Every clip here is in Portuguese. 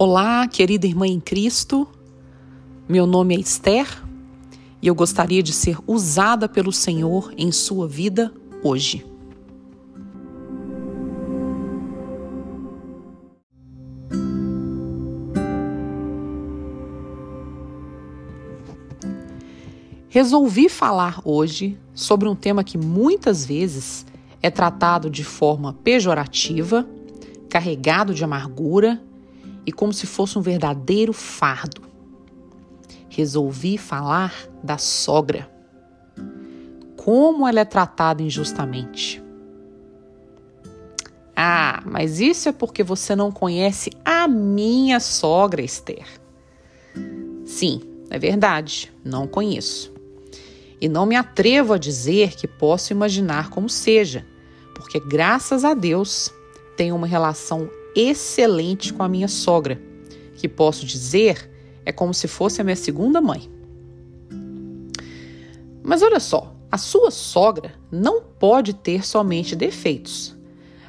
Olá, querida irmã em Cristo. Meu nome é Esther e eu gostaria de ser usada pelo Senhor em sua vida hoje. Resolvi falar hoje sobre um tema que muitas vezes é tratado de forma pejorativa, carregado de amargura e como se fosse um verdadeiro fardo. Resolvi falar da sogra. Como ela é tratada injustamente. Ah, mas isso é porque você não conhece a minha sogra, Esther. Sim, é verdade, não conheço. E não me atrevo a dizer que posso imaginar como seja, porque graças a Deus tenho uma relação excelente com a minha sogra, que posso dizer é como se fosse a minha segunda mãe. Mas olha só, a sua sogra não pode ter somente defeitos.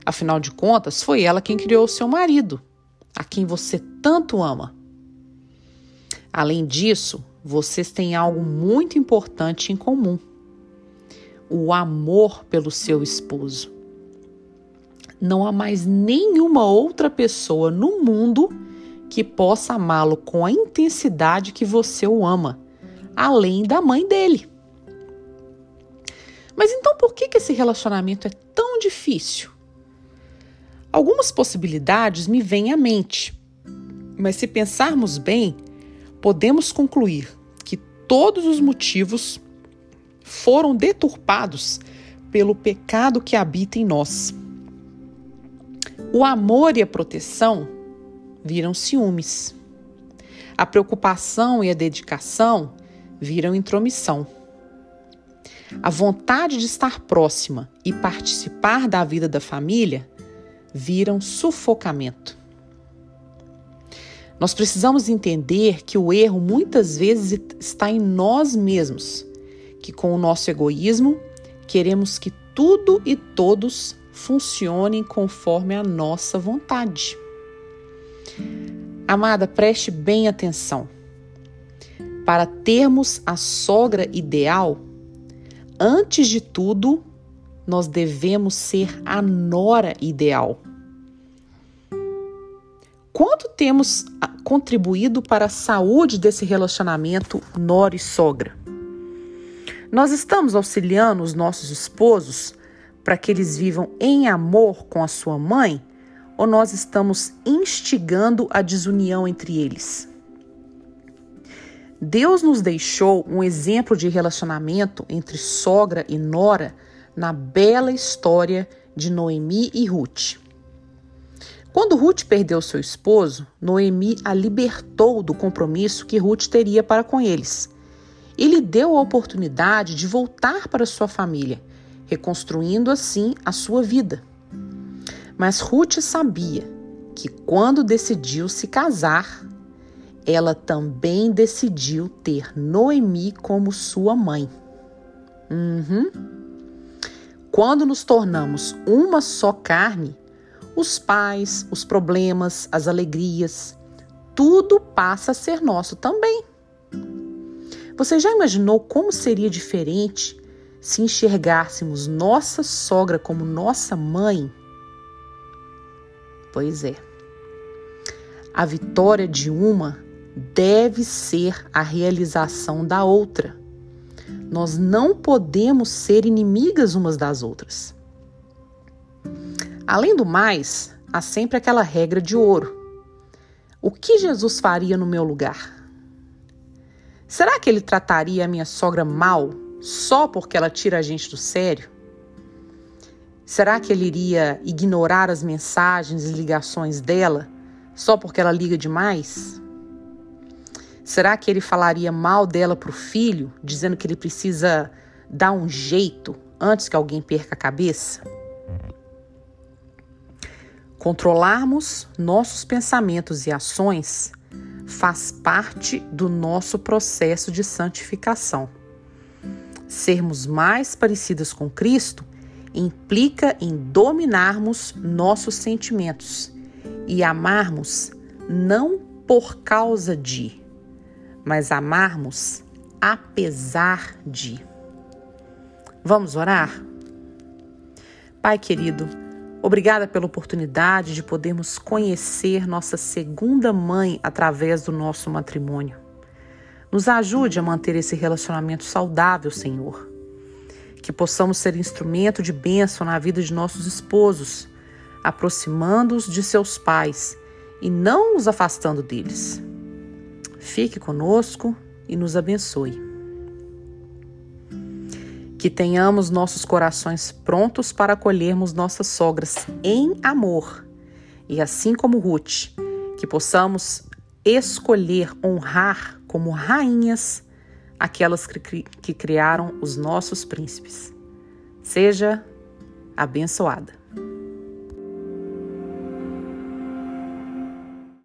Afinal de contas, foi ela quem criou seu marido, a quem você tanto ama. Além disso, vocês têm algo muito importante em comum: o amor pelo seu esposo. Não há mais nenhuma outra pessoa no mundo que possa amá-lo com a intensidade que você o ama, além da mãe dele. Mas então por que, que esse relacionamento é tão difícil? Algumas possibilidades me vêm à mente, mas se pensarmos bem, podemos concluir que todos os motivos foram deturpados pelo pecado que habita em nós. O amor e a proteção viram ciúmes. A preocupação e a dedicação viram intromissão. A vontade de estar próxima e participar da vida da família viram sufocamento. Nós precisamos entender que o erro muitas vezes está em nós mesmos, que com o nosso egoísmo queremos que tudo e todos funcionem conforme a nossa vontade. Amada, preste bem atenção. Para termos a sogra ideal, antes de tudo, nós devemos ser a nora ideal. Quanto temos contribuído para a saúde desse relacionamento nora e sogra? Nós estamos auxiliando os nossos esposos para que eles vivam em amor com a sua mãe? Ou nós estamos instigando a desunião entre eles? Deus nos deixou um exemplo de relacionamento entre sogra e nora na bela história de Noemi e Ruth. Quando Ruth perdeu seu esposo, Noemi a libertou do compromisso que Ruth teria para com eles e lhe deu a oportunidade de voltar para sua família reconstruindo assim a sua vida. Mas Ruth sabia que quando decidiu se casar, ela também decidiu ter Noemi como sua mãe. Uhum. Quando nos tornamos uma só carne, os pais, os problemas, as alegrias, tudo passa a ser nosso também. Você já imaginou como seria diferente se enxergássemos nossa sogra como nossa mãe, pois é, a vitória de uma deve ser a realização da outra. Nós não podemos ser inimigas umas das outras. Além do mais, há sempre aquela regra de ouro. O que Jesus faria no meu lugar? Será que ele trataria a minha sogra mal só porque ela tira a gente do sério? Será que ele iria ignorar as mensagens e ligações dela só porque ela liga demais? Será que ele falaria mal dela para o filho, dizendo que ele precisa dar um jeito antes que alguém perca a cabeça? Controlarmos nossos pensamentos e ações faz parte do nosso processo de santificação. Sermos mais parecidas com Cristo implica em dominarmos nossos sentimentos e amarmos não por causa de, mas amarmos apesar de. Vamos orar? Pai querido, obrigada pela oportunidade de podermos conhecer nossa segunda mãe através do nosso matrimônio. Nos ajude a manter esse relacionamento saudável, Senhor. Que possamos ser instrumento de bênção na vida de nossos esposos, aproximando-os de seus pais e não os afastando deles. Fique conosco e nos abençoe. Que tenhamos nossos corações prontos para acolhermos nossas sogras em amor. E assim como Ruth, que possamos escolher honrar como rainhas aquelas que, criaram os nossos príncipes. Seja abençoada.